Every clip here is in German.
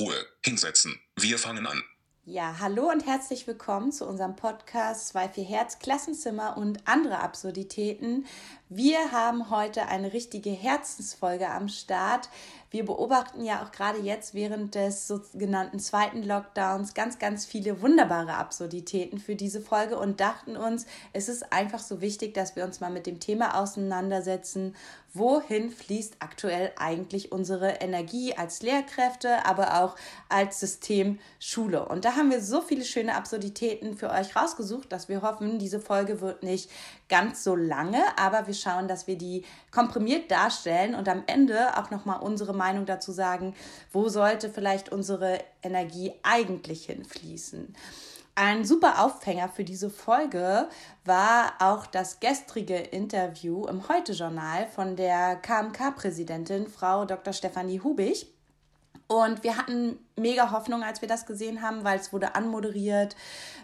Ruhe, hinsetzen. Wir fangen an. Ja, hallo und herzlich willkommen zu unserem Podcast 2-4 Herz, Klassenzimmer und andere Absurditäten. Wir haben heute eine richtige Herzensfolge am Start. Wir beobachten ja auch gerade jetzt während des sogenannten zweiten Lockdowns ganz, ganz viele wunderbare Absurditäten für diese Folge und dachten uns, es ist einfach so wichtig, dass wir uns mal mit dem Thema auseinandersetzen, wohin fließt aktuell eigentlich unsere Energie als Lehrkräfte, aber auch als System Schule. Und da haben wir so viele schöne Absurditäten für euch rausgesucht, dass wir hoffen, diese Folge wird nicht ganz so lange, aber wir schauen, dass wir die komprimiert darstellen und am Ende auch nochmal unsere Meinung dazu sagen, wo sollte vielleicht unsere Energie eigentlich hinfließen. Ein super Aufhänger für diese Folge war auch das gestrige Interview im Heute-Journal von der KMK-Präsidentin, Frau Dr. Stefanie Hubig. Und wir hatten mega Hoffnung, als wir das gesehen haben, weil es wurde anmoderiert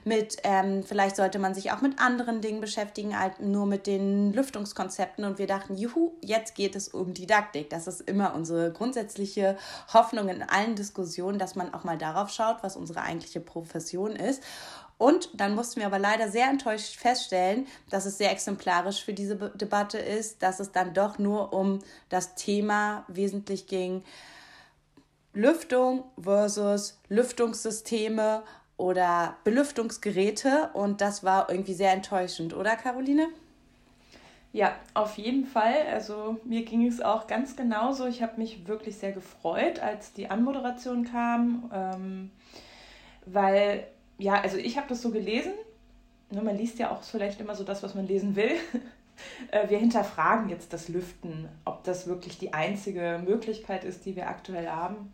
mit, ähm, vielleicht sollte man sich auch mit anderen Dingen beschäftigen, als nur mit den Lüftungskonzepten. Und wir dachten, juhu, jetzt geht es um Didaktik. Das ist immer unsere grundsätzliche Hoffnung in allen Diskussionen, dass man auch mal darauf schaut, was unsere eigentliche Profession ist. Und dann mussten wir aber leider sehr enttäuscht feststellen, dass es sehr exemplarisch für diese Debatte ist, dass es dann doch nur um das Thema wesentlich ging, Lüftung versus Lüftungssysteme oder Belüftungsgeräte und das war irgendwie sehr enttäuschend, oder Caroline? Ja, auf jeden Fall. Also mir ging es auch ganz genauso. Ich habe mich wirklich sehr gefreut, als die Anmoderation kam, ähm, weil, ja, also ich habe das so gelesen. Ne, man liest ja auch vielleicht immer so das, was man lesen will. Äh, wir hinterfragen jetzt das Lüften, ob das wirklich die einzige Möglichkeit ist, die wir aktuell haben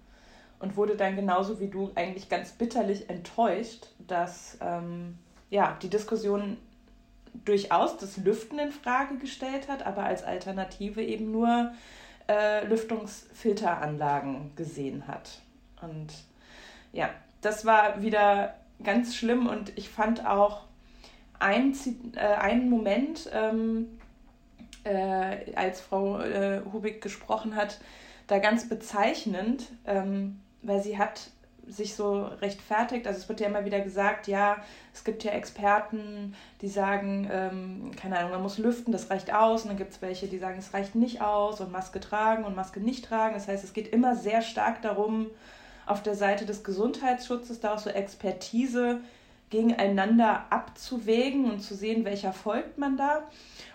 und wurde dann genauso wie du eigentlich ganz bitterlich enttäuscht, dass ähm, ja, die Diskussion durchaus das Lüften in Frage gestellt hat, aber als Alternative eben nur äh, Lüftungsfilteranlagen gesehen hat. Und ja, das war wieder ganz schlimm und ich fand auch ein, äh, einen Moment, ähm, äh, als Frau äh, Hubig gesprochen hat, da ganz bezeichnend. Ähm, weil sie hat sich so rechtfertigt. Also es wird ja immer wieder gesagt, ja, es gibt ja Experten, die sagen, ähm, keine Ahnung, man muss lüften, das reicht aus. Und dann gibt es welche, die sagen, es reicht nicht aus und Maske tragen und Maske nicht tragen. Das heißt, es geht immer sehr stark darum, auf der Seite des Gesundheitsschutzes da auch so Expertise gegeneinander abzuwägen und zu sehen, welcher folgt man da.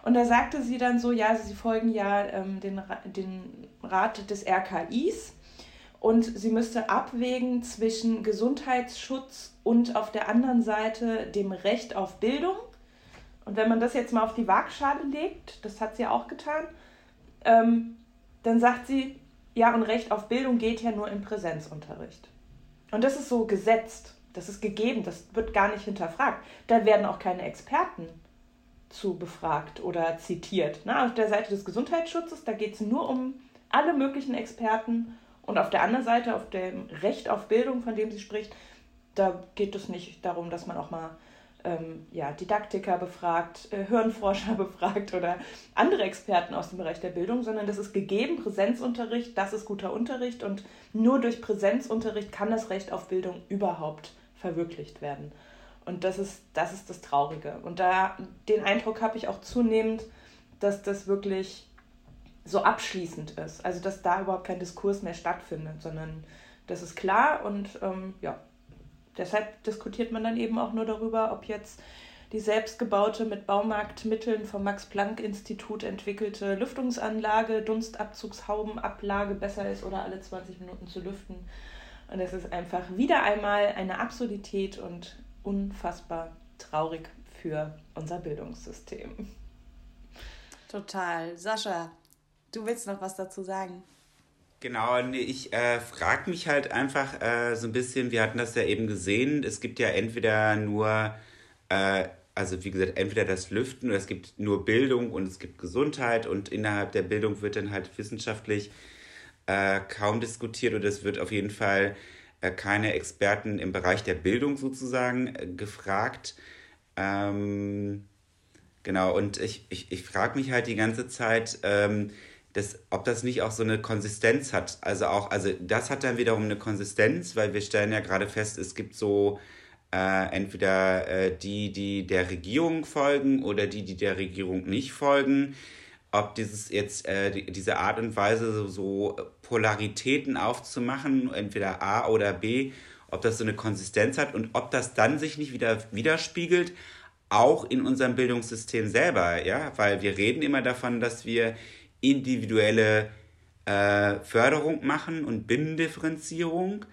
Und da sagte sie dann so, ja, sie folgen ja ähm, den, den Rat des RKIs und sie müsste abwägen zwischen Gesundheitsschutz und auf der anderen Seite dem Recht auf Bildung. Und wenn man das jetzt mal auf die Waagschale legt, das hat sie ja auch getan, ähm, dann sagt sie, ja, und Recht auf Bildung geht ja nur im Präsenzunterricht. Und das ist so gesetzt, das ist gegeben, das wird gar nicht hinterfragt. Da werden auch keine Experten zu befragt oder zitiert. Na, auf der Seite des Gesundheitsschutzes, da geht es nur um alle möglichen Experten und auf der anderen Seite, auf dem Recht auf Bildung, von dem sie spricht, da geht es nicht darum, dass man auch mal ähm, ja, Didaktiker befragt, äh, Hirnforscher befragt oder andere Experten aus dem Bereich der Bildung, sondern das ist gegeben, Präsenzunterricht, das ist guter Unterricht und nur durch Präsenzunterricht kann das Recht auf Bildung überhaupt verwirklicht werden. Und das ist, das ist das Traurige. Und da den Eindruck habe ich auch zunehmend, dass das wirklich so abschließend ist. Also dass da überhaupt kein Diskurs mehr stattfindet, sondern das ist klar und ähm, ja, deshalb diskutiert man dann eben auch nur darüber, ob jetzt die selbstgebaute mit Baumarktmitteln vom Max-Planck-Institut entwickelte Lüftungsanlage, Dunstabzugshaubenablage besser ist oder alle 20 Minuten zu lüften. Und es ist einfach wieder einmal eine Absurdität und unfassbar traurig für unser Bildungssystem. Total. Sascha, Du willst noch was dazu sagen? Genau, nee, ich äh, frage mich halt einfach äh, so ein bisschen, wir hatten das ja eben gesehen, es gibt ja entweder nur, äh, also wie gesagt, entweder das Lüften oder es gibt nur Bildung und es gibt Gesundheit und innerhalb der Bildung wird dann halt wissenschaftlich äh, kaum diskutiert oder es wird auf jeden Fall äh, keine Experten im Bereich der Bildung sozusagen äh, gefragt. Ähm, genau, und ich, ich, ich frage mich halt die ganze Zeit, ähm, das, ob das nicht auch so eine Konsistenz hat. Also auch, also das hat dann wiederum eine Konsistenz, weil wir stellen ja gerade fest, es gibt so äh, entweder äh, die, die der Regierung folgen oder die, die der Regierung nicht folgen. Ob dieses jetzt äh, die, diese Art und Weise so, so Polaritäten aufzumachen, entweder A oder B, ob das so eine Konsistenz hat und ob das dann sich nicht wieder widerspiegelt, auch in unserem Bildungssystem selber, ja, weil wir reden immer davon, dass wir individuelle äh, Förderung machen und Binnendifferenzierung.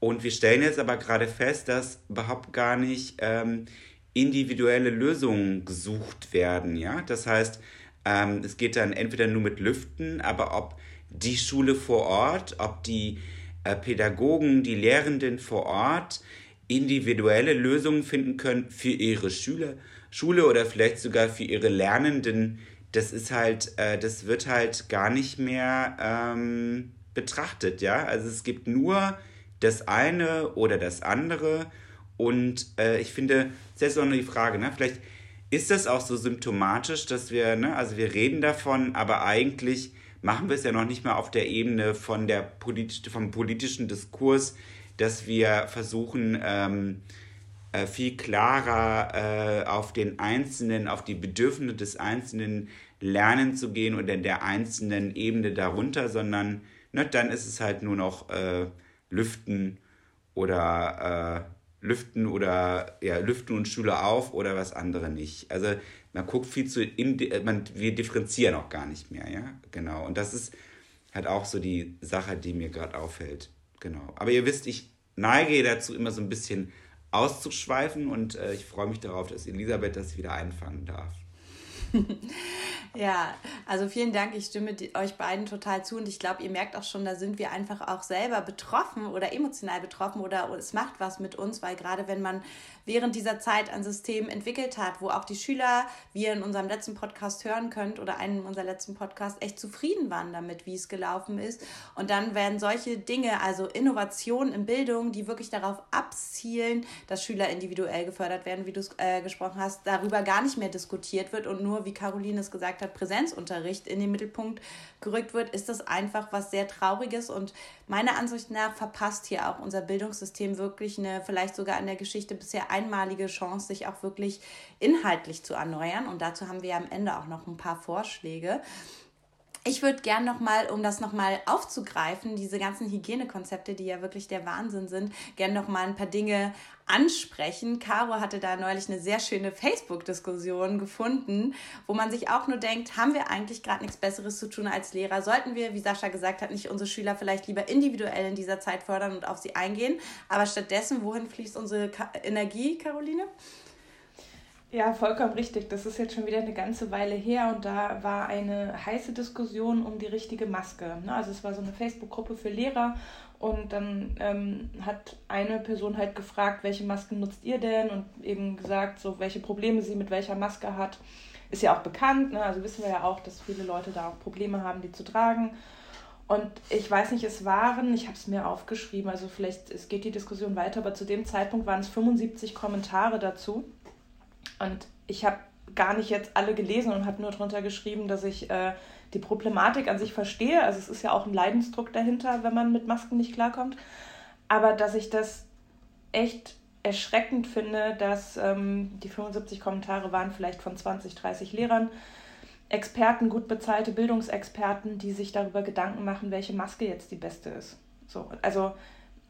Und wir stellen jetzt aber gerade fest, dass überhaupt gar nicht ähm, individuelle Lösungen gesucht werden. Ja? Das heißt, ähm, es geht dann entweder nur mit Lüften, aber ob die Schule vor Ort, ob die äh, Pädagogen, die Lehrenden vor Ort individuelle Lösungen finden können für ihre Schüler, Schule oder vielleicht sogar für ihre Lernenden, das ist halt, äh, das wird halt gar nicht mehr ähm, betrachtet, ja. Also es gibt nur das eine oder das andere. Und äh, ich finde, jetzt auch nur die Frage, ne? Vielleicht ist das auch so symptomatisch, dass wir, ne, also wir reden davon, aber eigentlich machen wir es ja noch nicht mal auf der Ebene von der politisch, vom politischen Diskurs, dass wir versuchen, ähm, äh, viel klarer äh, auf den Einzelnen, auf die Bedürfnisse des Einzelnen lernen zu gehen oder in der einzelnen Ebene darunter, sondern ne, dann ist es halt nur noch äh, Lüften oder äh, Lüften oder ja, Lüften und Schule auf oder was andere nicht. Also man guckt viel zu, man, wir differenzieren auch gar nicht mehr, ja, genau. Und das ist halt auch so die Sache, die mir gerade auffällt, genau. Aber ihr wisst, ich neige dazu immer so ein bisschen auszuschweifen und äh, ich freue mich darauf, dass Elisabeth das wieder einfangen darf. ja, also vielen Dank. Ich stimme euch beiden total zu und ich glaube, ihr merkt auch schon, da sind wir einfach auch selber betroffen oder emotional betroffen oder es macht was mit uns, weil gerade wenn man während dieser Zeit ein System entwickelt hat, wo auch die Schüler, wie ihr in unserem letzten Podcast hören könnt oder einen unserer letzten Podcasts, echt zufrieden waren damit, wie es gelaufen ist. Und dann werden solche Dinge, also Innovationen in Bildung, die wirklich darauf abzielen, dass Schüler individuell gefördert werden, wie du es äh, gesprochen hast, darüber gar nicht mehr diskutiert wird und nur, wie Caroline es gesagt hat, Präsenzunterricht in den Mittelpunkt gerückt wird, ist das einfach was sehr Trauriges und meiner Ansicht nach verpasst hier auch unser Bildungssystem wirklich eine, vielleicht sogar in der Geschichte bisher einmalige Chance, sich auch wirklich inhaltlich zu erneuern. Und dazu haben wir ja am Ende auch noch ein paar Vorschläge. Ich würde gern nochmal, um das nochmal aufzugreifen, diese ganzen Hygienekonzepte, die ja wirklich der Wahnsinn sind, gern nochmal ein paar Dinge ansprechen. Caro hatte da neulich eine sehr schöne Facebook-Diskussion gefunden, wo man sich auch nur denkt, haben wir eigentlich gerade nichts Besseres zu tun als Lehrer? Sollten wir, wie Sascha gesagt hat, nicht unsere Schüler vielleicht lieber individuell in dieser Zeit fördern und auf sie eingehen? Aber stattdessen, wohin fließt unsere Energie, Caroline? Ja, vollkommen richtig. Das ist jetzt schon wieder eine ganze Weile her und da war eine heiße Diskussion um die richtige Maske. Ne? Also es war so eine Facebook-Gruppe für Lehrer und dann ähm, hat eine Person halt gefragt, welche Masken nutzt ihr denn und eben gesagt, so welche Probleme sie mit welcher Maske hat. Ist ja auch bekannt, ne? also wissen wir ja auch, dass viele Leute da auch Probleme haben, die zu tragen. Und ich weiß nicht, es waren, ich habe es mir aufgeschrieben, also vielleicht es geht die Diskussion weiter, aber zu dem Zeitpunkt waren es 75 Kommentare dazu. Und ich habe gar nicht jetzt alle gelesen und habe nur darunter geschrieben, dass ich äh, die Problematik an sich verstehe. Also es ist ja auch ein Leidensdruck dahinter, wenn man mit Masken nicht klarkommt. Aber dass ich das echt erschreckend finde, dass ähm, die 75 Kommentare waren vielleicht von 20, 30 Lehrern, Experten, gut bezahlte Bildungsexperten, die sich darüber Gedanken machen, welche Maske jetzt die beste ist. So, also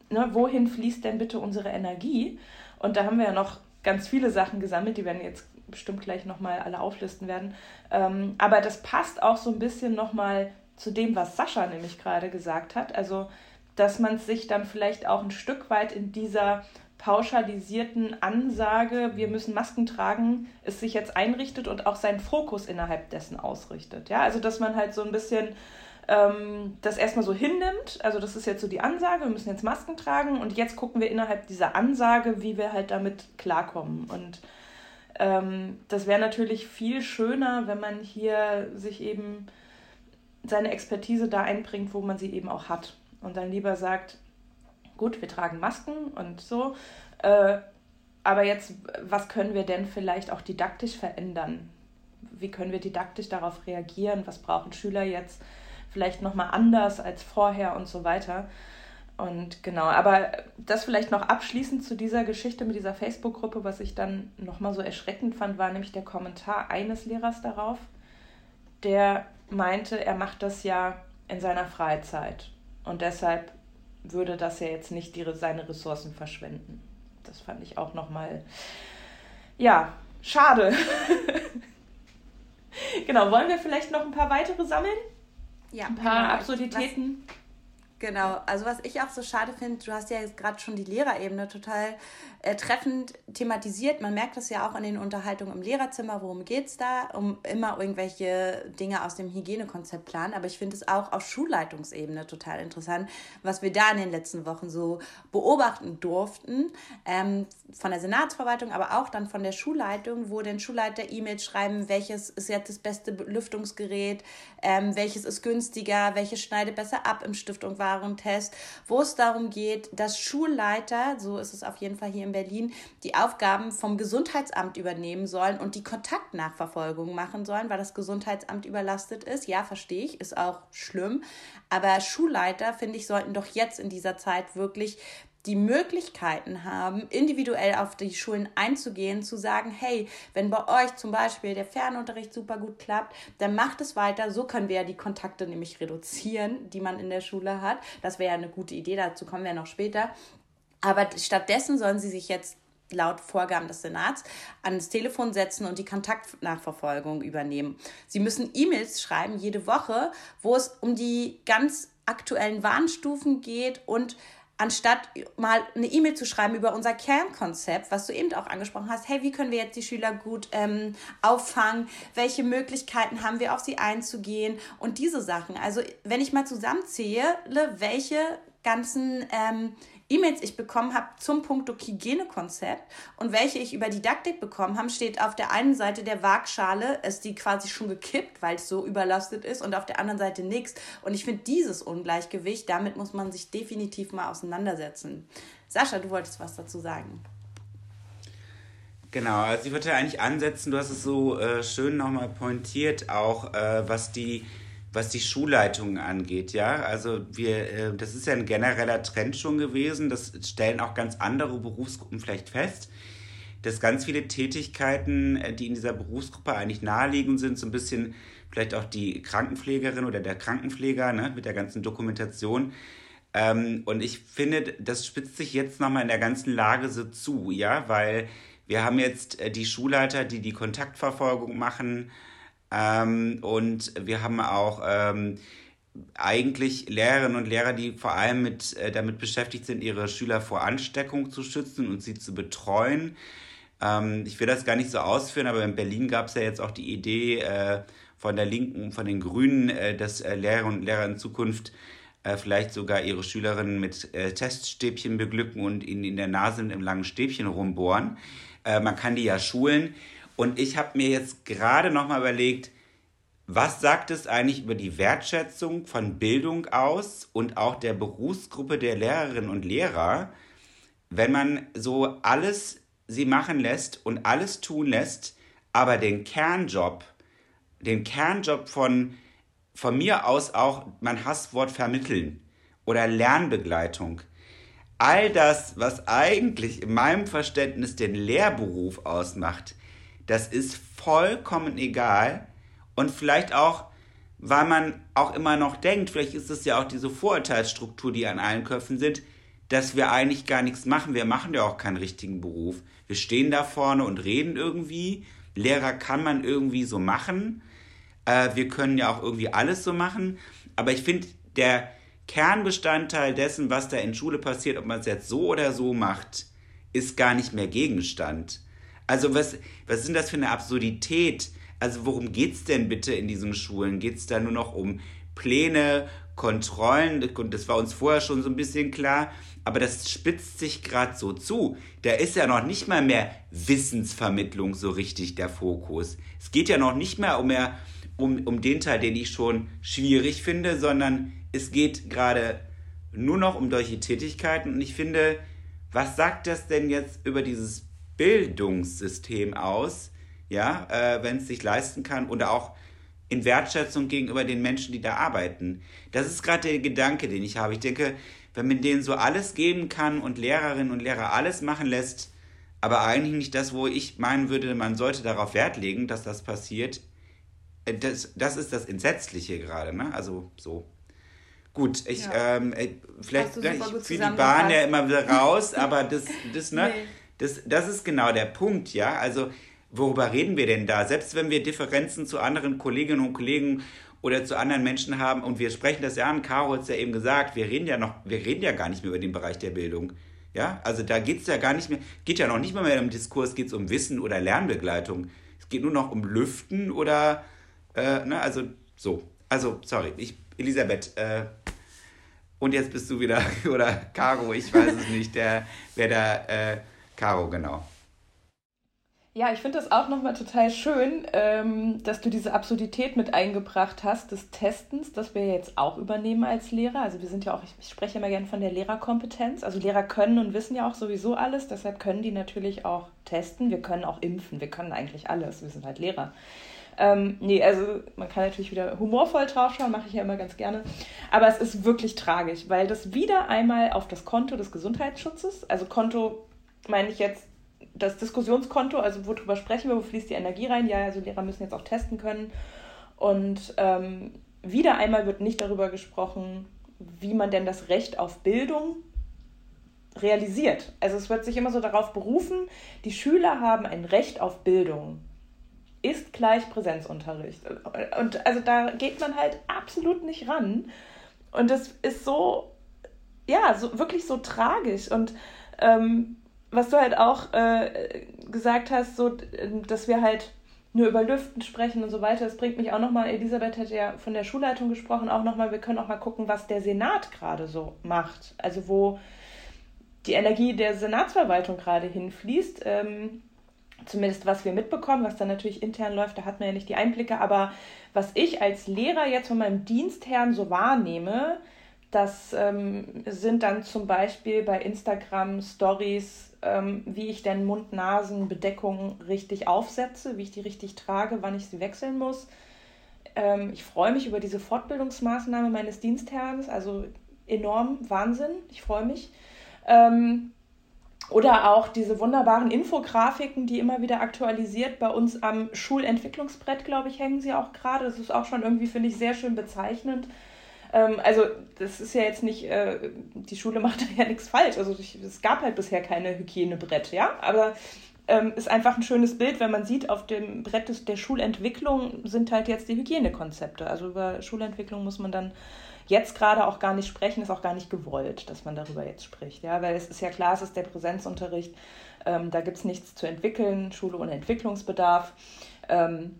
ne, wohin fließt denn bitte unsere Energie? Und da haben wir ja noch ganz viele Sachen gesammelt, die werden jetzt bestimmt gleich nochmal alle auflisten werden. Ähm, aber das passt auch so ein bisschen nochmal zu dem, was Sascha nämlich gerade gesagt hat. Also, dass man sich dann vielleicht auch ein Stück weit in dieser pauschalisierten Ansage, wir müssen Masken tragen, es sich jetzt einrichtet und auch seinen Fokus innerhalb dessen ausrichtet. Ja, also dass man halt so ein bisschen ähm, das erstmal so hinnimmt. Also das ist jetzt so die Ansage, wir müssen jetzt Masken tragen und jetzt gucken wir innerhalb dieser Ansage, wie wir halt damit klarkommen. Und ähm, das wäre natürlich viel schöner, wenn man hier sich eben seine Expertise da einbringt, wo man sie eben auch hat. Und dann lieber sagt, gut, wir tragen Masken und so. Äh, aber jetzt, was können wir denn vielleicht auch didaktisch verändern? Wie können wir didaktisch darauf reagieren? Was brauchen Schüler jetzt? Vielleicht nochmal anders als vorher und so weiter. Und genau, aber das vielleicht noch abschließend zu dieser Geschichte mit dieser Facebook-Gruppe, was ich dann nochmal so erschreckend fand, war nämlich der Kommentar eines Lehrers darauf, der meinte, er macht das ja in seiner Freizeit und deshalb würde das ja jetzt nicht die, seine Ressourcen verschwenden. Das fand ich auch nochmal, ja, schade. genau, wollen wir vielleicht noch ein paar weitere sammeln? Ja, ein paar genau. Absurditäten. Was, Genau, also was ich auch so schade finde, du hast ja jetzt gerade schon die Lehrerebene total äh, treffend thematisiert. Man merkt das ja auch in den Unterhaltungen im Lehrerzimmer, worum geht es da, um immer irgendwelche Dinge aus dem Hygienekonzept planen. Aber ich finde es auch auf Schulleitungsebene total interessant, was wir da in den letzten Wochen so beobachten durften. Ähm, von der Senatsverwaltung, aber auch dann von der Schulleitung, wo den Schulleiter E-Mails schreiben, welches ist jetzt das beste Lüftungsgerät, ähm, welches ist günstiger, welches schneidet besser ab im Stiftung war Test, wo es darum geht, dass Schulleiter, so ist es auf jeden Fall hier in Berlin, die Aufgaben vom Gesundheitsamt übernehmen sollen und die Kontaktnachverfolgung machen sollen, weil das Gesundheitsamt überlastet ist. Ja, verstehe ich, ist auch schlimm. Aber Schulleiter, finde ich, sollten doch jetzt in dieser Zeit wirklich die Möglichkeiten haben, individuell auf die Schulen einzugehen, zu sagen, hey, wenn bei euch zum Beispiel der Fernunterricht super gut klappt, dann macht es weiter. So können wir ja die Kontakte nämlich reduzieren, die man in der Schule hat. Das wäre ja eine gute Idee, dazu kommen wir noch später. Aber stattdessen sollen sie sich jetzt laut Vorgaben des Senats ans Telefon setzen und die Kontaktnachverfolgung übernehmen. Sie müssen E-Mails schreiben jede Woche, wo es um die ganz aktuellen Warnstufen geht und anstatt mal eine E-Mail zu schreiben über unser Kernkonzept, was du eben auch angesprochen hast, hey, wie können wir jetzt die Schüler gut ähm, auffangen, welche Möglichkeiten haben wir auf sie einzugehen und diese Sachen. Also wenn ich mal zusammenzähle, welche ganzen ähm, E-Mails ich bekommen habe zum Punkt Hygienekonzept und welche ich über Didaktik bekommen habe, steht auf der einen Seite der Waagschale, ist die quasi schon gekippt, weil es so überlastet ist und auf der anderen Seite nichts. Und ich finde dieses Ungleichgewicht, damit muss man sich definitiv mal auseinandersetzen. Sascha, du wolltest was dazu sagen. Genau, also ich würde eigentlich ansetzen, du hast es so äh, schön nochmal pointiert, auch äh, was die was die Schulleitungen angeht, ja. Also wir, äh, das ist ja ein genereller Trend schon gewesen. Das stellen auch ganz andere Berufsgruppen vielleicht fest, dass ganz viele Tätigkeiten, äh, die in dieser Berufsgruppe eigentlich naheliegend sind, so ein bisschen vielleicht auch die Krankenpflegerin oder der Krankenpfleger ne, mit der ganzen Dokumentation. Ähm, und ich finde, das spitzt sich jetzt nochmal in der ganzen Lage so zu, ja, weil wir haben jetzt äh, die Schulleiter, die die Kontaktverfolgung machen, ähm, und wir haben auch ähm, eigentlich Lehrerinnen und Lehrer, die vor allem mit, äh, damit beschäftigt sind, ihre Schüler vor Ansteckung zu schützen und sie zu betreuen. Ähm, ich will das gar nicht so ausführen, aber in Berlin gab es ja jetzt auch die Idee äh, von der Linken, von den Grünen, äh, dass äh, Lehrerinnen und Lehrer in Zukunft äh, vielleicht sogar ihre Schülerinnen mit äh, Teststäbchen beglücken und ihnen in der Nase mit einem langen Stäbchen rumbohren. man kann die ja schulen. Und ich habe mir jetzt gerade nochmal überlegt, was sagt es eigentlich über die Wertschätzung von Bildung aus und auch der Berufsgruppe der Lehrerinnen und Lehrer, wenn man so alles sie machen lässt und alles tun lässt, aber den Kernjob, den Kernjob von, von mir aus auch mein Hasswort vermitteln oder Lernbegleitung, all das, was eigentlich in meinem Verständnis den Lehrberuf ausmacht, das ist vollkommen egal. Und vielleicht auch, weil man auch immer noch denkt, vielleicht ist es ja auch diese Vorurteilsstruktur, die an allen Köpfen sind, dass wir eigentlich gar nichts machen. Wir machen ja auch keinen richtigen Beruf. Wir stehen da vorne und reden irgendwie. Lehrer kann man irgendwie so machen. Äh, wir können ja auch irgendwie alles so machen. Aber ich finde, der Kernbestandteil dessen, was da in Schule passiert, ob man es jetzt so oder so macht, ist gar nicht mehr Gegenstand. Also was, was sind das für eine Absurdität? Also worum geht es denn bitte in diesen Schulen? Geht es da nur noch um Pläne, Kontrollen? Das war uns vorher schon so ein bisschen klar. Aber das spitzt sich gerade so zu. Da ist ja noch nicht mal mehr Wissensvermittlung so richtig der Fokus. Es geht ja noch nicht mehr um, mehr um, um den Teil, den ich schon schwierig finde, sondern es geht gerade nur noch um solche Tätigkeiten. Und ich finde, was sagt das denn jetzt über dieses Bildungssystem aus, ja, äh, wenn es sich leisten kann oder auch in Wertschätzung gegenüber den Menschen, die da arbeiten. Das ist gerade der Gedanke, den ich habe. Ich denke, wenn man denen so alles geben kann und Lehrerinnen und Lehrer alles machen lässt, aber eigentlich nicht das, wo ich meinen würde, man sollte darauf Wert legen, dass das passiert. Äh, das, das ist das Entsetzliche gerade, ne? Also so. Gut, ich, ja. ähm, äh, vielleicht, ne, ich führe die Bahn ja immer wieder raus, aber das, das, ne, nee. Das, das ist genau der Punkt, ja. Also, worüber reden wir denn da? Selbst wenn wir Differenzen zu anderen Kolleginnen und Kollegen oder zu anderen Menschen haben und wir sprechen das ja an, Caro hat es ja eben gesagt, wir reden ja noch, wir reden ja gar nicht mehr über den Bereich der Bildung. Ja, also da geht es ja gar nicht mehr, geht ja noch nicht mal mehr im Diskurs, geht es um Wissen oder Lernbegleitung. Es geht nur noch um Lüften oder, äh, ne, also so. Also, sorry, ich, Elisabeth, äh, und jetzt bist du wieder, oder Caro, ich weiß es nicht, der, wer da, äh, Caro, genau. Ja, ich finde das auch nochmal total schön, ähm, dass du diese Absurdität mit eingebracht hast des Testens, das wir jetzt auch übernehmen als Lehrer. Also wir sind ja auch, ich, ich spreche immer gerne von der Lehrerkompetenz. Also Lehrer können und wissen ja auch sowieso alles, deshalb können die natürlich auch testen. Wir können auch impfen, wir können eigentlich alles. Wir sind halt Lehrer. Ähm, nee, also man kann natürlich wieder humorvoll draufschauen, mache ich ja immer ganz gerne. Aber es ist wirklich tragisch, weil das wieder einmal auf das Konto des Gesundheitsschutzes, also Konto meine ich jetzt das Diskussionskonto, also worüber sprechen wir, wo fließt die Energie rein? Ja, also Lehrer müssen jetzt auch testen können. Und ähm, wieder einmal wird nicht darüber gesprochen, wie man denn das Recht auf Bildung realisiert. Also es wird sich immer so darauf berufen, die Schüler haben ein Recht auf Bildung. Ist gleich Präsenzunterricht. Und also da geht man halt absolut nicht ran. Und das ist so, ja, so wirklich so tragisch. Und ähm, was du halt auch äh, gesagt hast, so, dass wir halt nur über Lüften sprechen und so weiter, das bringt mich auch nochmal, Elisabeth hätte ja von der Schulleitung gesprochen, auch nochmal, wir können auch mal gucken, was der Senat gerade so macht. Also wo die Energie der Senatsverwaltung gerade hinfließt. Ähm, zumindest was wir mitbekommen, was dann natürlich intern läuft, da hat man ja nicht die Einblicke, aber was ich als Lehrer jetzt von meinem Dienstherrn so wahrnehme, das ähm, sind dann zum Beispiel bei Instagram Stories ähm, wie ich denn Mund-Nasen-Bedeckung richtig aufsetze, wie ich die richtig trage, wann ich sie wechseln muss. Ähm, ich freue mich über diese Fortbildungsmaßnahme meines Dienstherrns, also enorm Wahnsinn. Ich freue mich. Ähm, oder auch diese wunderbaren Infografiken, die immer wieder aktualisiert bei uns am Schulentwicklungsbrett, glaube ich, hängen sie auch gerade. Das ist auch schon irgendwie, finde ich, sehr schön bezeichnend. Ähm, also das ist ja jetzt nicht, äh, die Schule macht ja nichts falsch. Also ich, es gab halt bisher keine Hygienebrett, ja, aber ähm, ist einfach ein schönes Bild, wenn man sieht, auf dem Brett des, der Schulentwicklung sind halt jetzt die Hygienekonzepte. Also über Schulentwicklung muss man dann jetzt gerade auch gar nicht sprechen, ist auch gar nicht gewollt, dass man darüber jetzt spricht. Ja, weil es ist ja klar, es ist der Präsenzunterricht, ähm, da gibt es nichts zu entwickeln, Schule ohne Entwicklungsbedarf. Ähm,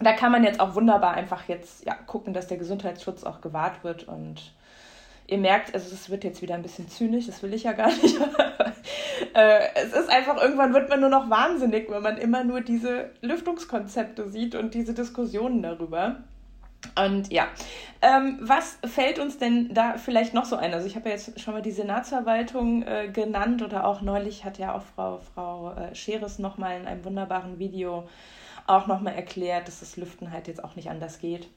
da kann man jetzt auch wunderbar einfach jetzt ja, gucken, dass der Gesundheitsschutz auch gewahrt wird und ihr merkt, also es wird jetzt wieder ein bisschen zynisch, das will ich ja gar nicht. äh, es ist einfach, irgendwann wird man nur noch wahnsinnig, wenn man immer nur diese Lüftungskonzepte sieht und diese Diskussionen darüber. Und ja, ähm, was fällt uns denn da vielleicht noch so ein? Also ich habe ja jetzt schon mal die Senatsverwaltung äh, genannt oder auch neulich hat ja auch Frau, Frau äh, Scheres nochmal in einem wunderbaren Video auch nochmal erklärt, dass das Lüften halt jetzt auch nicht anders geht.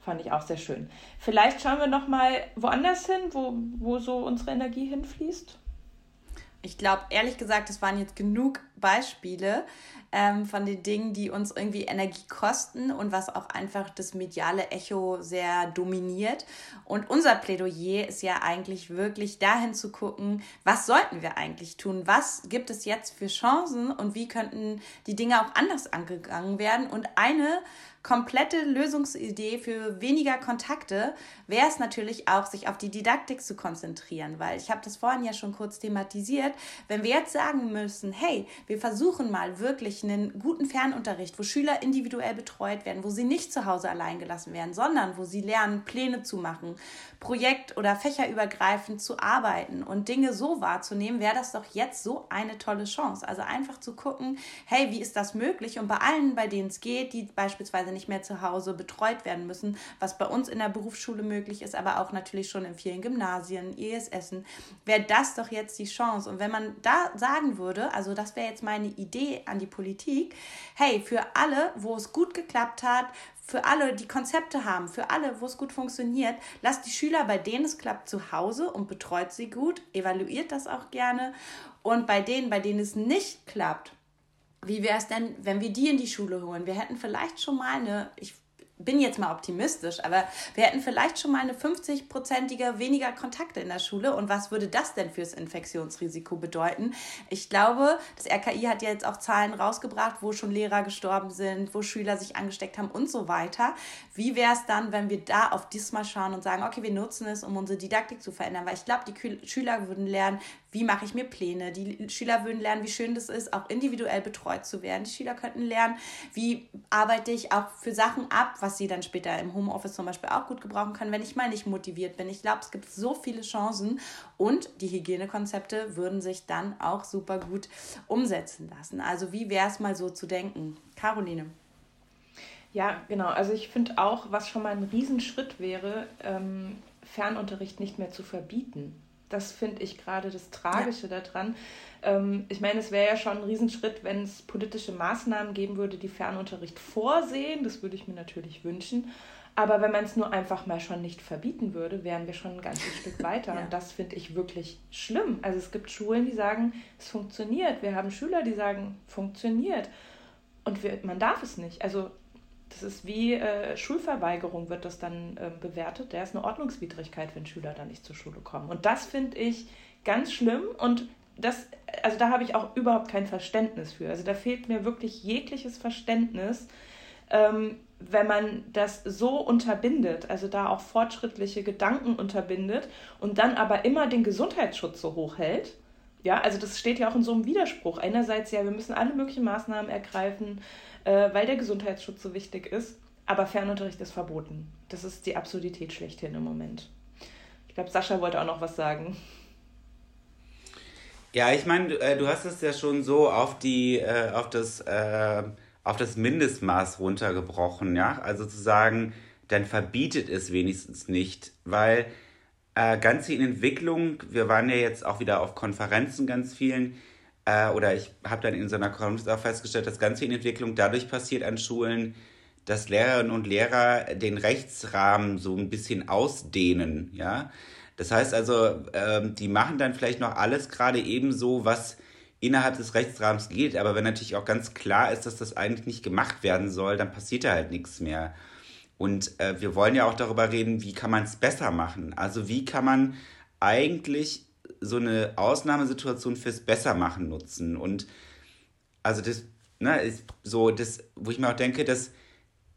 Fand ich auch sehr schön. Vielleicht schauen wir nochmal woanders hin, wo, wo so unsere Energie hinfließt. Ich glaube, ehrlich gesagt, es waren jetzt genug Beispiele ähm, von den Dingen, die uns irgendwie Energie kosten und was auch einfach das mediale Echo sehr dominiert. Und unser Plädoyer ist ja eigentlich wirklich dahin zu gucken, was sollten wir eigentlich tun? Was gibt es jetzt für Chancen und wie könnten die Dinge auch anders angegangen werden? Und eine komplette Lösungsidee für weniger Kontakte wäre es natürlich auch, sich auf die Didaktik zu konzentrieren, weil ich habe das vorhin ja schon kurz thematisiert. Wenn wir jetzt sagen müssen, hey, wir versuchen mal wirklich einen guten Fernunterricht, wo Schüler individuell betreut werden, wo sie nicht zu Hause allein gelassen werden, sondern wo sie lernen, Pläne zu machen, projekt- oder fächerübergreifend zu arbeiten und Dinge so wahrzunehmen, wäre das doch jetzt so eine tolle Chance. Also einfach zu gucken, hey, wie ist das möglich? Und bei allen, bei denen es geht, die beispielsweise nicht mehr zu Hause betreut werden müssen, was bei uns in der Berufsschule möglich ist, aber auch natürlich schon in vielen Gymnasien, ESSen, wäre das doch jetzt die Chance. Und wenn man da sagen würde, also das wäre jetzt jetzt meine Idee an die Politik, hey, für alle, wo es gut geklappt hat, für alle, die Konzepte haben, für alle, wo es gut funktioniert, lasst die Schüler, bei denen es klappt, zu Hause und betreut sie gut, evaluiert das auch gerne. Und bei denen, bei denen es nicht klappt, wie wäre es denn, wenn wir die in die Schule holen? Wir hätten vielleicht schon mal eine, ich bin jetzt mal optimistisch, aber wir hätten vielleicht schon mal eine 50-prozentige weniger Kontakte in der Schule. Und was würde das denn fürs Infektionsrisiko bedeuten? Ich glaube, das RKI hat ja jetzt auch Zahlen rausgebracht, wo schon Lehrer gestorben sind, wo Schüler sich angesteckt haben und so weiter. Wie wäre es dann, wenn wir da auf diesmal schauen und sagen, okay, wir nutzen es, um unsere Didaktik zu verändern? Weil ich glaube, die Schüler würden lernen, wie mache ich mir Pläne. Die Schüler würden lernen, wie schön das ist, auch individuell betreut zu werden. Die Schüler könnten lernen, wie arbeite ich auch für Sachen ab, was sie dann später im Homeoffice zum Beispiel auch gut gebrauchen können, wenn ich mal nicht motiviert bin. Ich glaube, es gibt so viele Chancen und die Hygienekonzepte würden sich dann auch super gut umsetzen lassen. Also wie wäre es mal so zu denken? Caroline. Ja, genau. Also ich finde auch, was schon mal ein Riesenschritt wäre, ähm, Fernunterricht nicht mehr zu verbieten. Das finde ich gerade das Tragische ja. daran. Ähm, ich meine, es wäre ja schon ein Riesenschritt, wenn es politische Maßnahmen geben würde, die Fernunterricht vorsehen. Das würde ich mir natürlich wünschen. Aber wenn man es nur einfach mal schon nicht verbieten würde, wären wir schon ein ganzes Stück weiter. Ja. Und das finde ich wirklich schlimm. Also es gibt Schulen, die sagen, es funktioniert. Wir haben Schüler, die sagen, funktioniert. Und wir, man darf es nicht. Also das ist wie äh, Schulverweigerung wird das dann äh, bewertet. Der ist eine Ordnungswidrigkeit, wenn Schüler dann nicht zur Schule kommen. Und das finde ich ganz schlimm und das, also da habe ich auch überhaupt kein Verständnis für. Also da fehlt mir wirklich jegliches Verständnis, ähm, wenn man das so unterbindet, also da auch fortschrittliche Gedanken unterbindet und dann aber immer den Gesundheitsschutz so hoch hält. Ja, also das steht ja auch in so einem Widerspruch. Einerseits, ja, wir müssen alle möglichen Maßnahmen ergreifen, äh, weil der Gesundheitsschutz so wichtig ist. Aber Fernunterricht ist verboten. Das ist die Absurdität schlechthin im Moment. Ich glaube, Sascha wollte auch noch was sagen. Ja, ich meine, äh, du hast es ja schon so auf die, äh, auf das, äh, auf das Mindestmaß runtergebrochen, ja. Also zu sagen, dann verbietet es wenigstens nicht, weil äh, ganz viel Entwicklung, wir waren ja jetzt auch wieder auf Konferenzen ganz vielen, äh, oder ich habe dann in so einer Konferenz auch festgestellt, dass ganz viel Entwicklung dadurch passiert an Schulen, dass Lehrerinnen und Lehrer den Rechtsrahmen so ein bisschen ausdehnen, ja. Das heißt also, ähm, die machen dann vielleicht noch alles gerade ebenso, was innerhalb des Rechtsrahmens geht, aber wenn natürlich auch ganz klar ist, dass das eigentlich nicht gemacht werden soll, dann passiert da halt nichts mehr. Und äh, wir wollen ja auch darüber reden, wie kann man es besser machen? Also wie kann man eigentlich so eine Ausnahmesituation fürs Bessermachen nutzen. Und also das, ne, ist so das, wo ich mir auch denke, das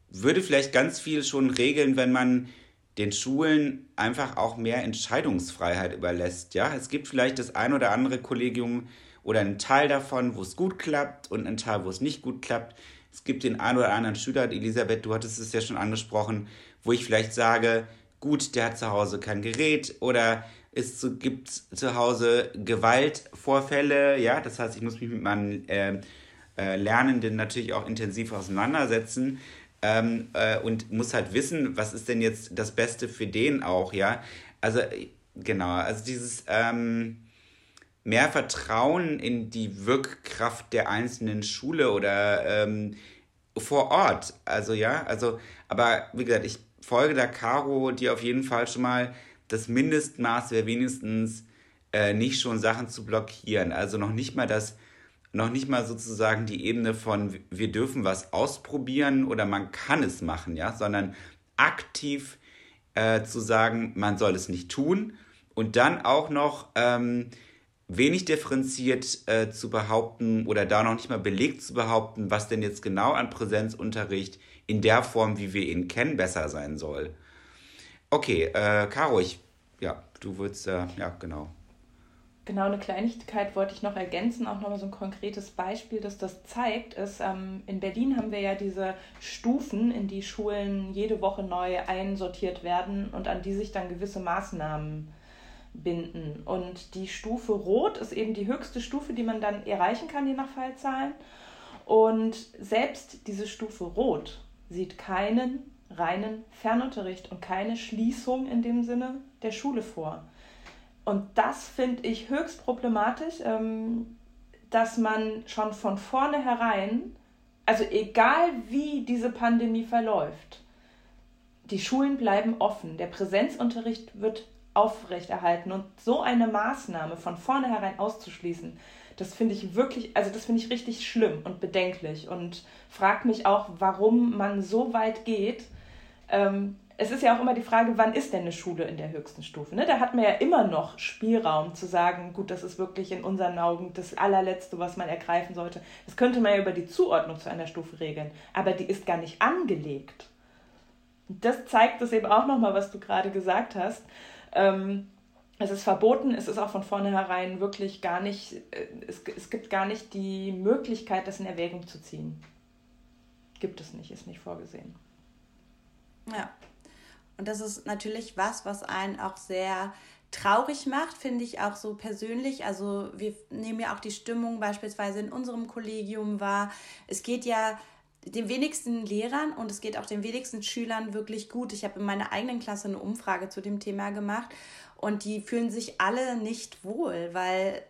würde vielleicht ganz viel schon regeln, wenn man den Schulen einfach auch mehr Entscheidungsfreiheit überlässt. Ja, es gibt vielleicht das ein oder andere Kollegium oder einen Teil davon, wo es gut klappt und einen Teil, wo es nicht gut klappt. Es gibt den einen oder anderen Schüler, Elisabeth, du hattest es ja schon angesprochen, wo ich vielleicht sage, gut, der hat zu Hause kein Gerät oder es gibt zu Hause Gewaltvorfälle, ja, das heißt, ich muss mich mit meinen äh, äh, Lernenden natürlich auch intensiv auseinandersetzen ähm, äh, und muss halt wissen, was ist denn jetzt das Beste für den auch, ja. Also, genau, also dieses ähm, mehr Vertrauen in die Wirkkraft der einzelnen Schule oder ähm, vor Ort, also ja, also, aber wie gesagt, ich folge da Caro, die auf jeden Fall schon mal das Mindestmaß wäre wenigstens äh, nicht schon Sachen zu blockieren. Also noch nicht mal das, noch nicht mal sozusagen die Ebene von wir dürfen was ausprobieren oder man kann es machen, ja, sondern aktiv äh, zu sagen, man soll es nicht tun und dann auch noch ähm, wenig differenziert äh, zu behaupten oder da noch nicht mal belegt zu behaupten, was denn jetzt genau an Präsenzunterricht in der Form, wie wir ihn kennen, besser sein soll. Okay, äh, Caro, ich, ja, du würdest, äh, ja, genau. Genau, eine Kleinigkeit wollte ich noch ergänzen, auch nochmal so ein konkretes Beispiel, das das zeigt, ist, ähm, in Berlin haben wir ja diese Stufen, in die Schulen jede Woche neu einsortiert werden und an die sich dann gewisse Maßnahmen binden. Und die Stufe Rot ist eben die höchste Stufe, die man dann erreichen kann, je nach Fallzahlen. Und selbst diese Stufe Rot sieht keinen reinen Fernunterricht und keine Schließung in dem Sinne der Schule vor. Und das finde ich höchst problematisch. Ähm, dass man schon von vornherein, also egal wie diese Pandemie verläuft, die Schulen bleiben offen, der Präsenzunterricht wird aufrechterhalten und so eine Maßnahme von vornherein auszuschließen, das finde ich wirklich, also das finde ich richtig schlimm und bedenklich und frage mich auch, warum man so weit geht. Ähm, es ist ja auch immer die Frage, wann ist denn eine Schule in der höchsten Stufe? Ne? Da hat man ja immer noch Spielraum zu sagen, gut, das ist wirklich in unseren Augen das allerletzte, was man ergreifen sollte. Das könnte man ja über die Zuordnung zu einer Stufe regeln, aber die ist gar nicht angelegt. Das zeigt es eben auch nochmal, was du gerade gesagt hast. Ähm, es ist verboten, es ist auch von vornherein wirklich gar nicht, äh, es, es gibt gar nicht die Möglichkeit, das in Erwägung zu ziehen. Gibt es nicht, ist nicht vorgesehen. Ja. Und das ist natürlich was, was einen auch sehr traurig macht, finde ich auch so persönlich. Also wir nehmen ja auch die Stimmung beispielsweise in unserem Kollegium wahr. Es geht ja den wenigsten Lehrern und es geht auch den wenigsten Schülern wirklich gut. Ich habe in meiner eigenen Klasse eine Umfrage zu dem Thema gemacht und die fühlen sich alle nicht wohl, weil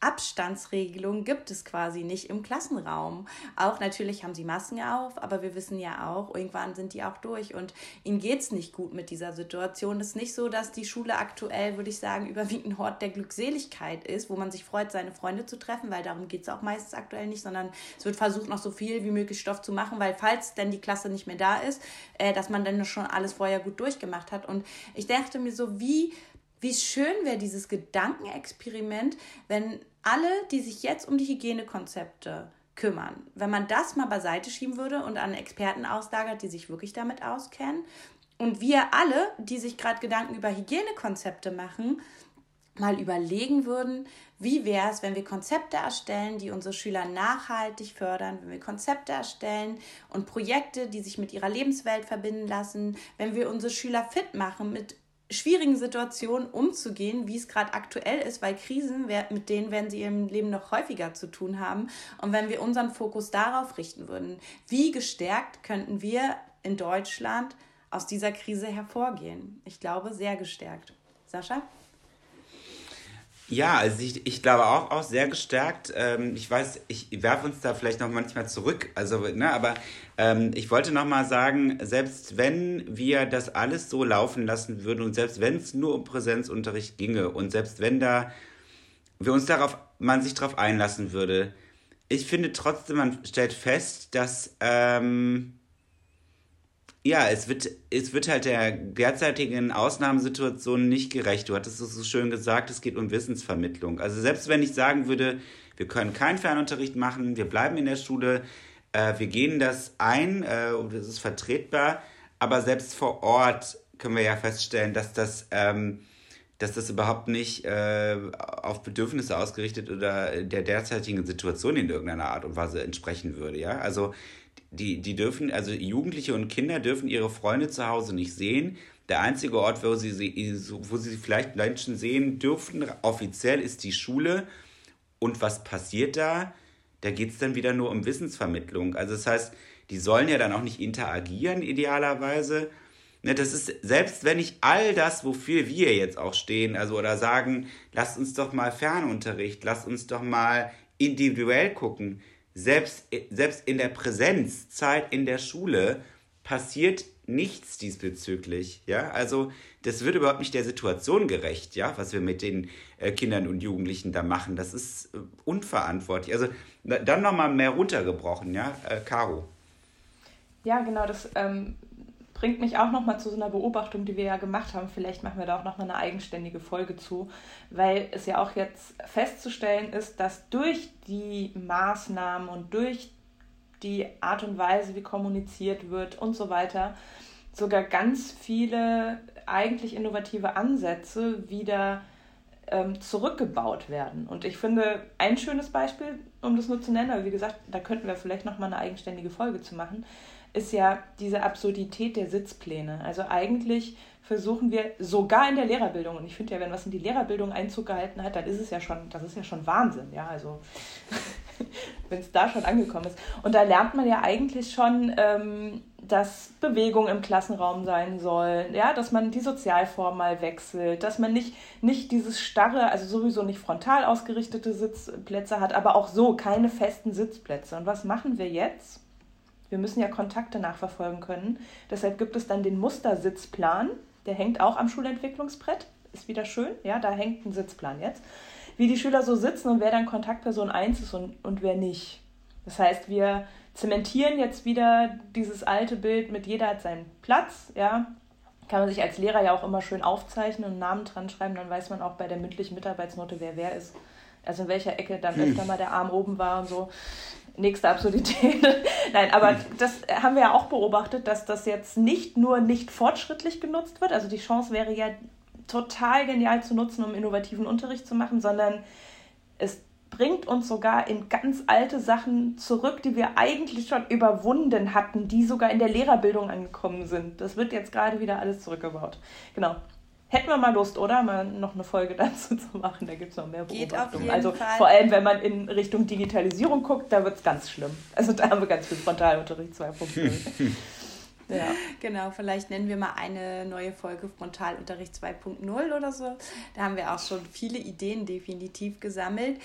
Abstandsregelung gibt es quasi nicht im Klassenraum. Auch natürlich haben sie Masken auf, aber wir wissen ja auch, irgendwann sind die auch durch und ihnen geht es nicht gut mit dieser Situation. Es ist nicht so, dass die Schule aktuell, würde ich sagen, überwiegend ein Hort der Glückseligkeit ist, wo man sich freut, seine Freunde zu treffen, weil darum geht es auch meistens aktuell nicht, sondern es wird versucht, noch so viel wie möglich Stoff zu machen, weil falls denn die Klasse nicht mehr da ist, äh, dass man dann schon alles vorher gut durchgemacht hat. Und ich dachte mir so, wie wie schön wäre dieses Gedankenexperiment, wenn alle, die sich jetzt um die Hygienekonzepte kümmern, wenn man das mal beiseite schieben würde und an Experten auslagert, die sich wirklich damit auskennen und wir alle, die sich gerade Gedanken über Hygienekonzepte machen, mal überlegen würden, wie wäre es, wenn wir Konzepte erstellen, die unsere Schüler nachhaltig fördern, wenn wir Konzepte erstellen und Projekte, die sich mit ihrer Lebenswelt verbinden lassen, wenn wir unsere Schüler fit machen mit schwierigen Situationen umzugehen, wie es gerade aktuell ist, weil Krisen, mit denen werden sie im Leben noch häufiger zu tun haben. Und wenn wir unseren Fokus darauf richten würden, wie gestärkt könnten wir in Deutschland aus dieser Krise hervorgehen? Ich glaube, sehr gestärkt. Sascha? Ja, also ich, ich glaube auch, auch sehr gestärkt. Ähm, ich weiß, ich werfe uns da vielleicht noch manchmal zurück. Also, ne, aber ähm, ich wollte noch mal sagen, selbst wenn wir das alles so laufen lassen würden und selbst wenn es nur um Präsenzunterricht ginge und selbst wenn da wir uns darauf, man sich darauf einlassen würde, ich finde trotzdem, man stellt fest, dass ähm, ja, es wird, es wird halt der derzeitigen Ausnahmesituation nicht gerecht. Du hattest es so schön gesagt, es geht um Wissensvermittlung. Also selbst wenn ich sagen würde, wir können keinen Fernunterricht machen, wir bleiben in der Schule, äh, wir gehen das ein äh, das ist vertretbar, aber selbst vor Ort können wir ja feststellen, dass das, ähm, dass das überhaupt nicht äh, auf Bedürfnisse ausgerichtet oder der derzeitigen Situation in irgendeiner Art und Weise entsprechen würde. Ja, also die, die dürfen, also Jugendliche und Kinder dürfen ihre Freunde zu Hause nicht sehen. Der einzige Ort, wo sie, wo sie vielleicht Menschen sehen dürfen, offiziell ist die Schule. Und was passiert da? Da geht es dann wieder nur um Wissensvermittlung. Also das heißt, die sollen ja dann auch nicht interagieren, idealerweise. Ne, das ist, selbst wenn ich all das, wofür wir jetzt auch stehen, also oder sagen, lasst uns doch mal Fernunterricht, lasst uns doch mal individuell gucken, selbst, selbst in der Präsenzzeit in der Schule passiert nichts diesbezüglich. Ja, also das wird überhaupt nicht der Situation gerecht, ja, was wir mit den äh, Kindern und Jugendlichen da machen. Das ist äh, unverantwortlich. Also dann nochmal mehr runtergebrochen, ja, äh, Caro. Ja, genau, das ähm, bringt mich auch nochmal zu so einer Beobachtung, die wir ja gemacht haben. Vielleicht machen wir da auch nochmal eine eigenständige Folge zu, weil es ja auch jetzt festzustellen ist, dass durch die Maßnahmen und durch die Art und Weise, wie kommuniziert wird und so weiter, sogar ganz viele eigentlich innovative Ansätze wieder ähm, zurückgebaut werden. Und ich finde, ein schönes Beispiel, um das nur zu nennen, aber wie gesagt, da könnten wir vielleicht nochmal eine eigenständige Folge zu machen, ist ja diese Absurdität der Sitzpläne. Also eigentlich versuchen wir sogar in der Lehrerbildung, und ich finde ja, wenn was in die Lehrerbildung Einzug gehalten hat, dann ist es ja schon, das ist ja schon Wahnsinn, ja, also wenn es da schon angekommen ist. Und da lernt man ja eigentlich schon, ähm, dass Bewegung im Klassenraum sein soll, ja, dass man die Sozialform mal wechselt, dass man nicht, nicht dieses starre, also sowieso nicht frontal ausgerichtete Sitzplätze hat, aber auch so keine festen Sitzplätze. Und was machen wir jetzt? Wir müssen ja Kontakte nachverfolgen können. Deshalb gibt es dann den Mustersitzplan, der hängt auch am Schulentwicklungsbrett, ist wieder schön, ja, da hängt ein Sitzplan jetzt. Wie die Schüler so sitzen und wer dann Kontaktperson 1 ist und, und wer nicht. Das heißt, wir zementieren jetzt wieder dieses alte Bild mit jeder hat seinen Platz, ja. Kann man sich als Lehrer ja auch immer schön aufzeichnen und einen Namen dran schreiben, dann weiß man auch bei der mündlichen Mitarbeitsnote, wer wer ist. Also in welcher Ecke dann hm. öfter mal der Arm oben war und so. Nächste Absurdität. Nein, aber hm. das haben wir ja auch beobachtet, dass das jetzt nicht nur nicht fortschrittlich genutzt wird. Also die Chance wäre ja total genial zu nutzen, um innovativen Unterricht zu machen, sondern es bringt uns sogar in ganz alte Sachen zurück, die wir eigentlich schon überwunden hatten, die sogar in der Lehrerbildung angekommen sind. Das wird jetzt gerade wieder alles zurückgebaut. Genau. Hätten wir mal Lust, oder? Mal noch eine Folge dazu zu machen. Da gibt es noch mehr Geht jeden also Fall. vor allem, wenn man in Richtung Digitalisierung guckt, da wird es ganz schlimm. Also da haben wir ganz viel Frontalunterricht 2.0. Ja. Genau, vielleicht nennen wir mal eine neue Folge Frontalunterricht 2.0 oder so. Da haben wir auch schon viele Ideen definitiv gesammelt.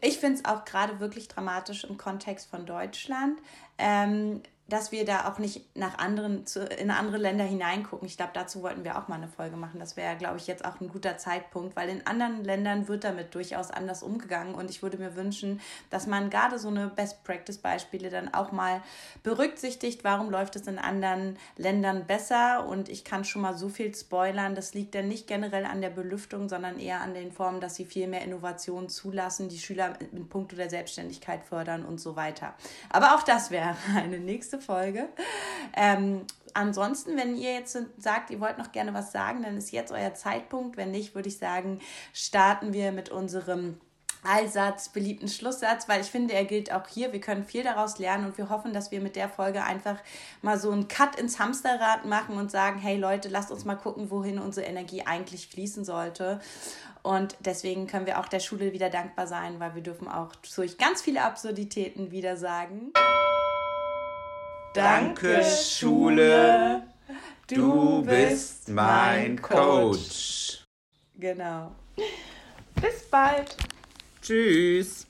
Ich finde es auch gerade wirklich dramatisch im Kontext von Deutschland. Ähm, dass wir da auch nicht nach anderen, zu, in andere Länder hineingucken. Ich glaube, dazu wollten wir auch mal eine Folge machen. Das wäre, glaube ich, jetzt auch ein guter Zeitpunkt, weil in anderen Ländern wird damit durchaus anders umgegangen. Und ich würde mir wünschen, dass man gerade so eine Best-Practice-Beispiele dann auch mal berücksichtigt. Warum läuft es in anderen Ländern besser? Und ich kann schon mal so viel spoilern. Das liegt dann nicht generell an der Belüftung, sondern eher an den Formen, dass sie viel mehr Innovationen zulassen, die Schüler in puncto der Selbstständigkeit fördern und so weiter. Aber auch das wäre eine nächste nächste Folge. Ähm, ansonsten, wenn ihr jetzt sagt, ihr wollt noch gerne was sagen, dann ist jetzt euer Zeitpunkt. Wenn nicht, würde ich sagen, starten wir mit unserem Allsatz, beliebten Schlusssatz, weil ich finde, er gilt auch hier. Wir können viel daraus lernen und wir hoffen, dass wir mit der Folge einfach mal so einen Cut ins Hamsterrad machen und sagen, hey Leute, lasst uns mal gucken, wohin unsere Energie eigentlich fließen sollte. Und deswegen können wir auch der Schule wieder dankbar sein, weil wir dürfen auch durch ganz viele Absurditäten wieder sagen. Danke, Schule. Du bist mein Coach. Genau. Bis bald. Tschüss.